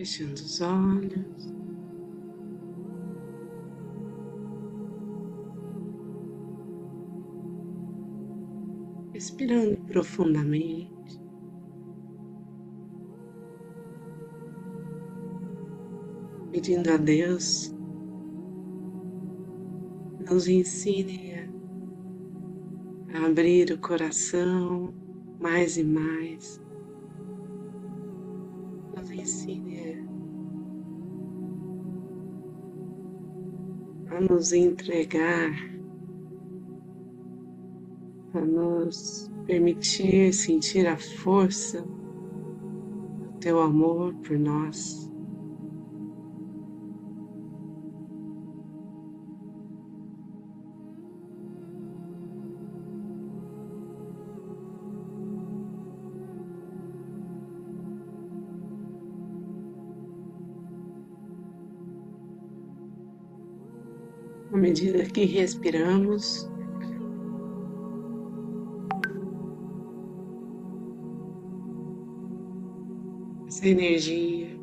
fechando os olhos. Respirando profundamente. Pedindo a Deus nos ensine a abrir o coração mais e mais. Nos entregar, a nos permitir sentir a força do teu amor por nós. Medida que respiramos. Essa energia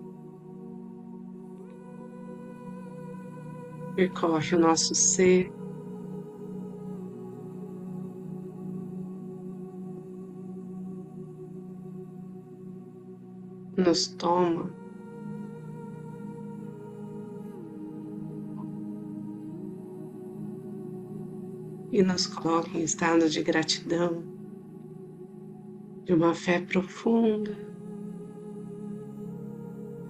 percorre o nosso ser. Nos toma e nos coloque em estado de gratidão, de uma fé profunda,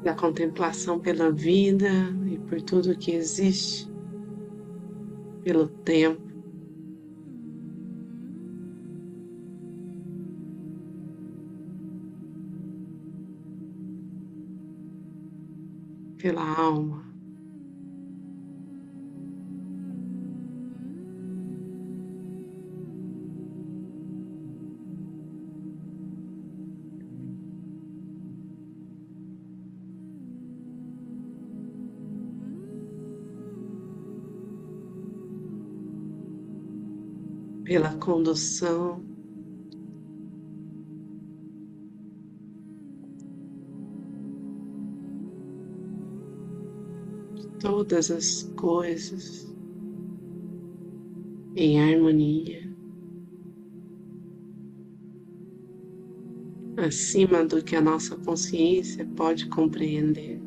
da contemplação pela vida e por tudo que existe, pelo tempo. Pela alma. Pela condução. de Todas as coisas em harmonia, acima do que a nossa consciência pode compreender.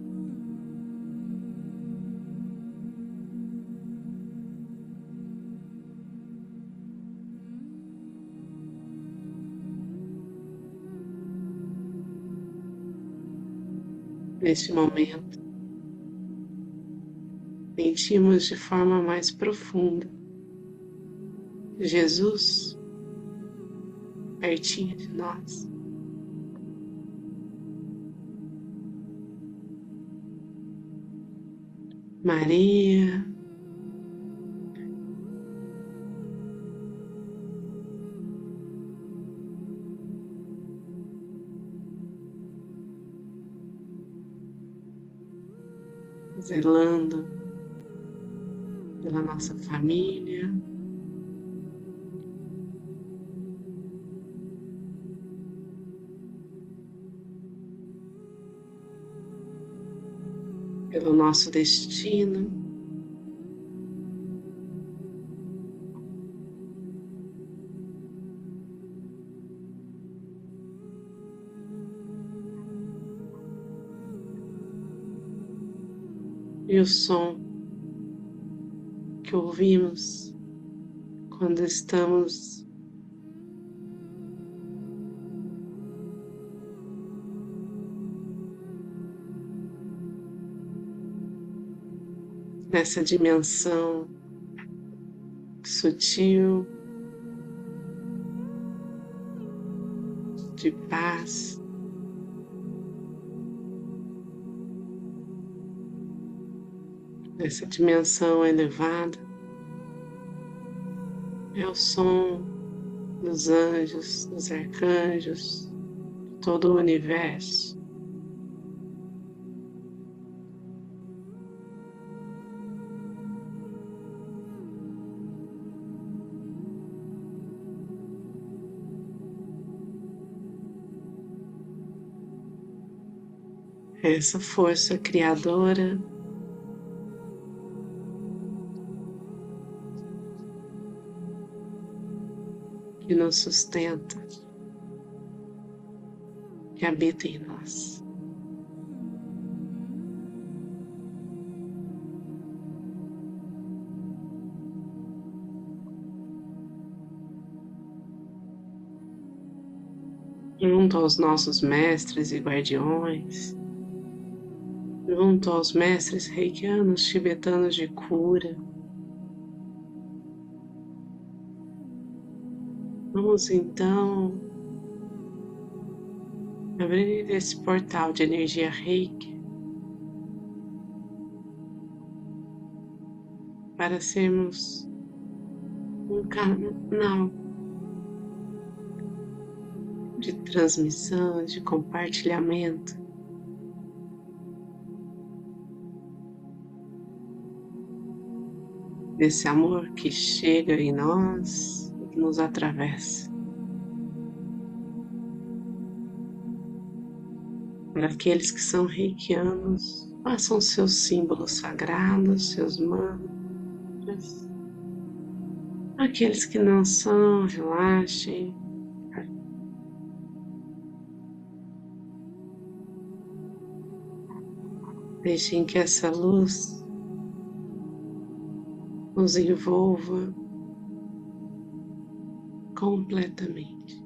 Neste momento, sentimos de forma mais profunda Jesus pertinho de nós. Maria, zelando pela nossa família. Pelo nosso destino. O som que ouvimos quando estamos nessa dimensão sutil de paz. Dessa dimensão elevada é o som dos anjos, dos arcanjos, todo o universo. essa força criadora sustenta, que habita em nós. junto aos nossos mestres e guardiões, junto aos mestres reikianos tibetanos de cura. Vamos então abrir esse portal de energia reiki para sermos um canal de transmissão, de compartilhamento. Desse amor que chega em nós nos atravessa. Para aqueles que são reikianos, façam seus símbolos sagrados, seus mantras. Aqueles que não são, relaxem. Deixem que essa luz nos envolva completamente.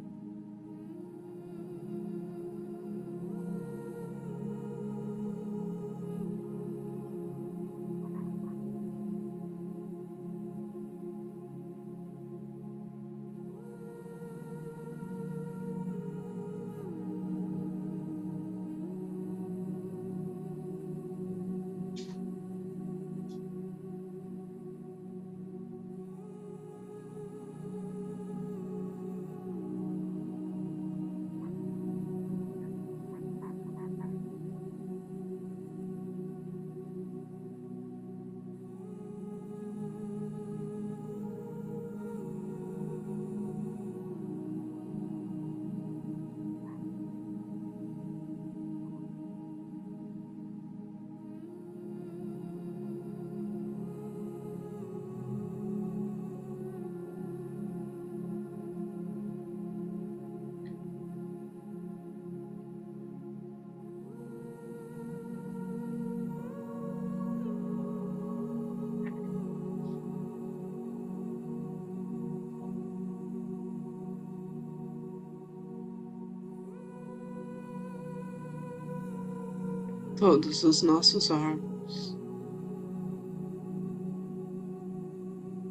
Todos os nossos órgãos,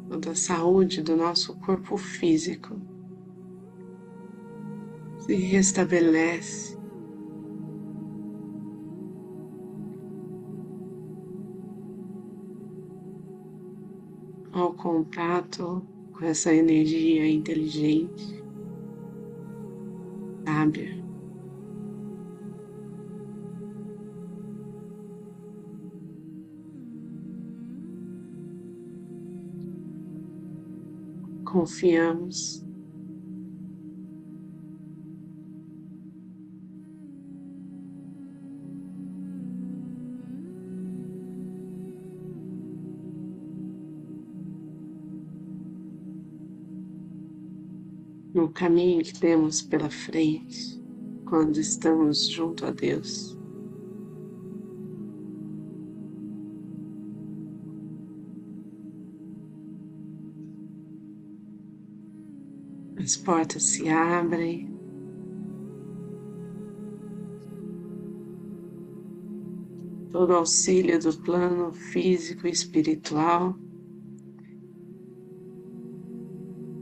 toda a saúde do nosso corpo físico se restabelece. Ao contato com essa energia inteligente, sábia. Confiamos. No caminho que temos pela frente, quando estamos junto a Deus. As portas se abrem. Todo auxílio do plano físico e espiritual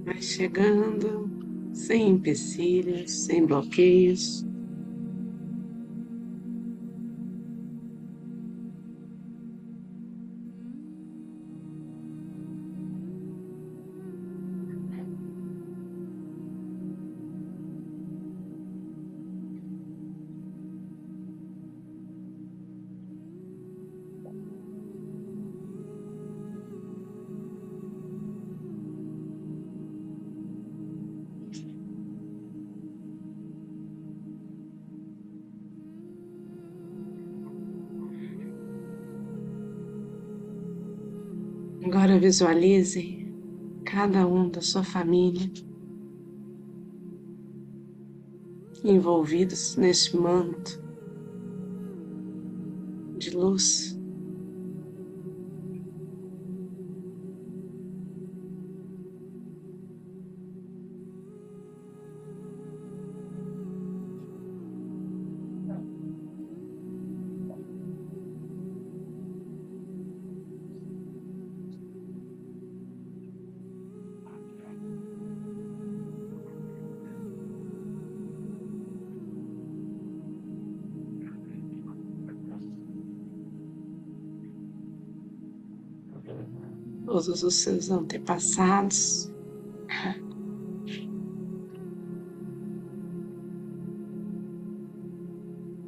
vai chegando sem empecilhos, sem bloqueios. Agora visualizem cada um da sua família envolvidos neste manto de luz. Todos os seus antepassados.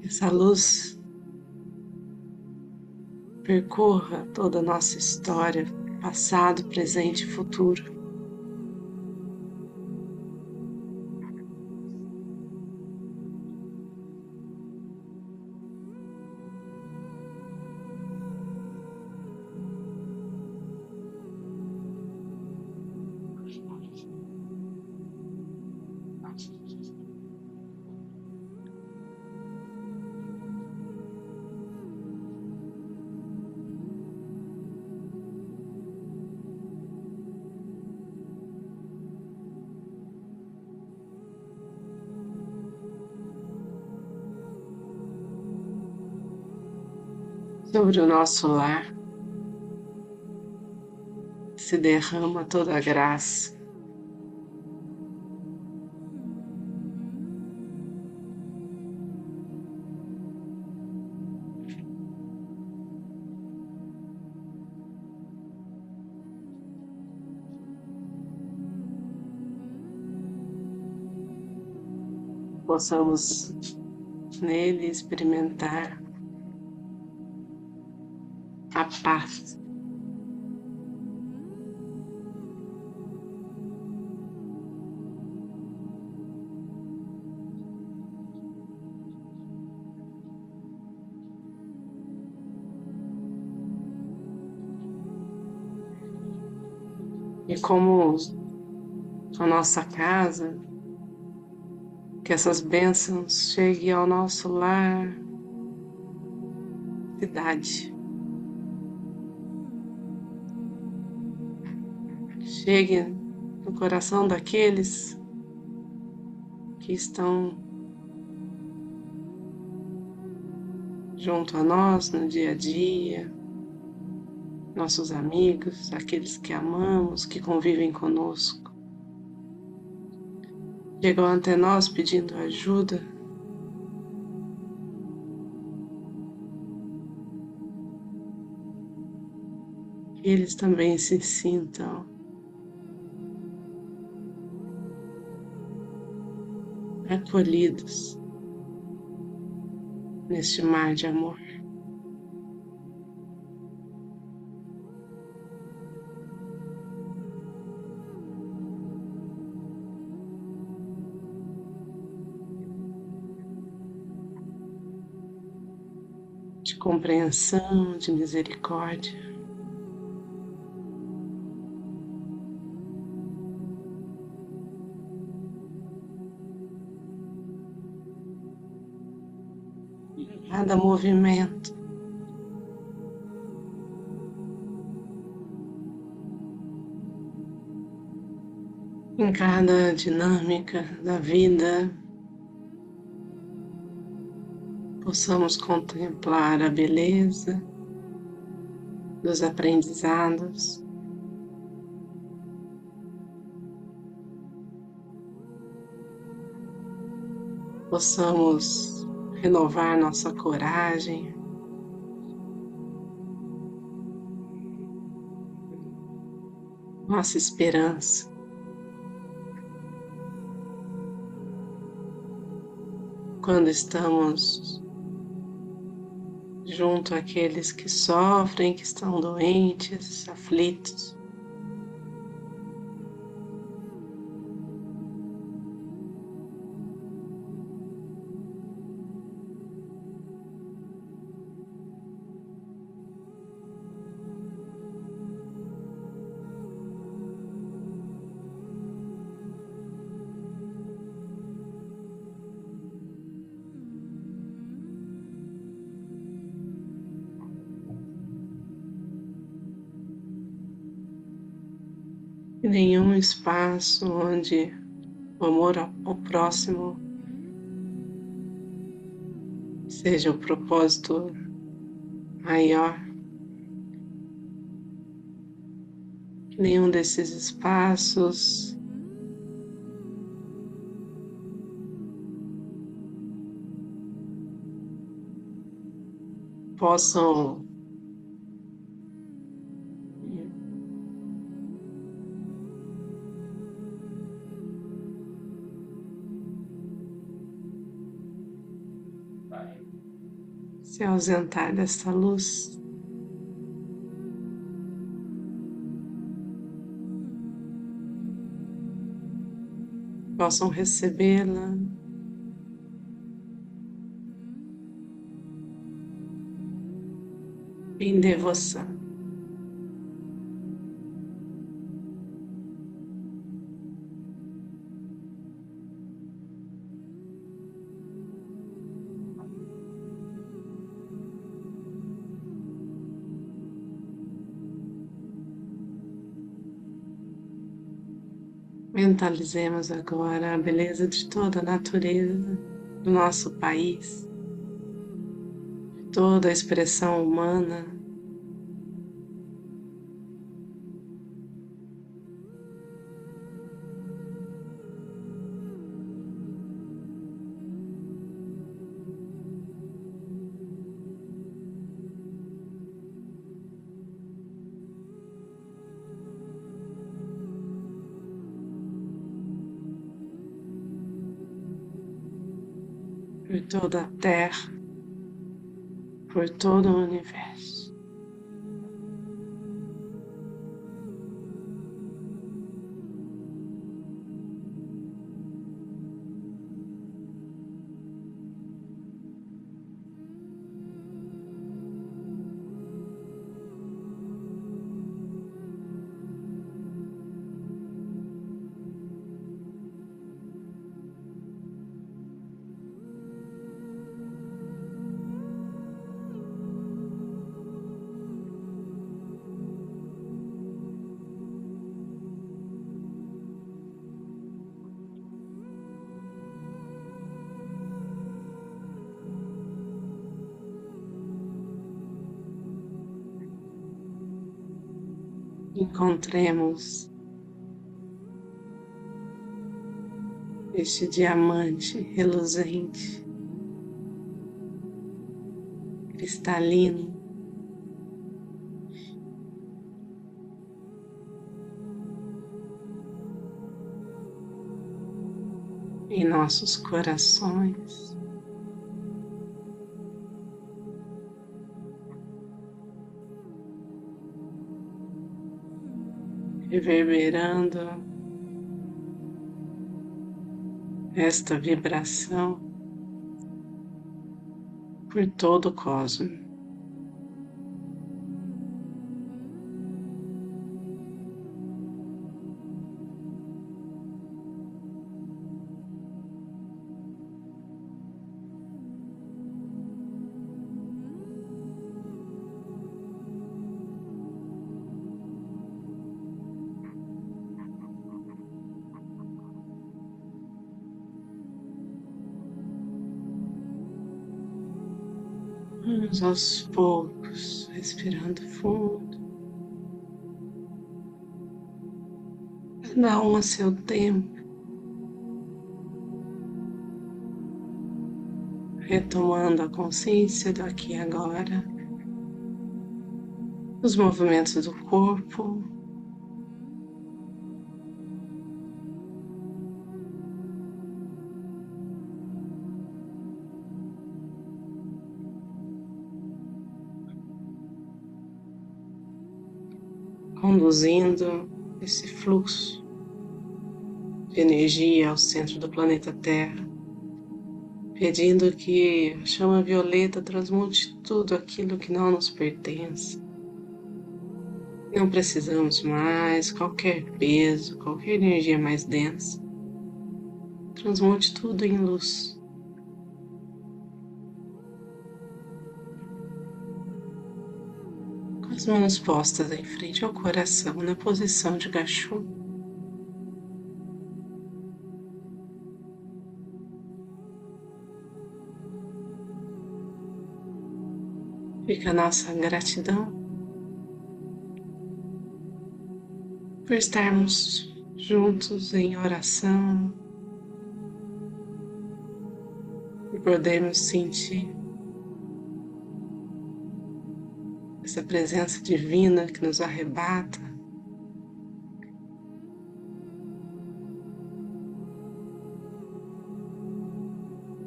Essa luz percorra toda a nossa história, passado, presente e futuro. Sobre o nosso lar se derrama toda a graça. Possamos nele experimentar paz. E como a nossa casa, que essas bênçãos cheguem ao nosso lar, cidade. Chegue no coração daqueles que estão junto a nós no dia a dia, nossos amigos, aqueles que amamos, que convivem conosco. Chegam até nós pedindo ajuda. eles também se sintam acolhidos neste mar de amor. De compreensão, de misericórdia. Cada movimento. Em cada dinâmica da vida, possamos contemplar a beleza dos aprendizados. Possamos renovar nossa coragem. Nossa esperança. Quando estamos junto àqueles que sofrem, que estão doentes, aflitos. Nenhum espaço onde o amor ao próximo seja o propósito maior. Nenhum desses espaços possam se ausentar dessa luz. Possam recebê-la em devoção. Mentalizemos agora a beleza de toda a natureza do nosso país, toda a expressão humana. Por toda a Terra, por todo o universo. Encontremos este diamante reluzente, cristalino. Em nossos corações. Reverberando esta vibração por todo o cosmos. Vamos aos poucos, respirando fundo. Cada um a seu tempo. Retomando a consciência do aqui e agora. Os movimentos do corpo, conduzindo esse fluxo de energia ao centro do planeta Terra, pedindo que a chama violeta transmute tudo aquilo que não nos pertence. Não precisamos mais qualquer peso, qualquer energia mais densa. Transmute tudo em luz. as mãos postas em frente ao coração na posição de gachu. Fica a nossa gratidão por estarmos juntos em oração e podemos sentir essa presença divina que nos arrebata.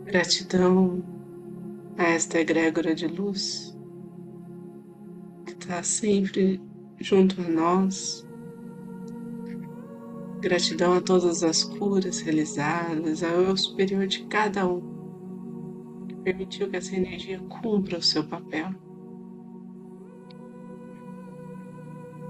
Gratidão a esta egrégora de luz está sempre junto a nós. Gratidão a todas as curas realizadas, ao eu superior de cada um, que permitiu que essa energia cumpra o seu papel.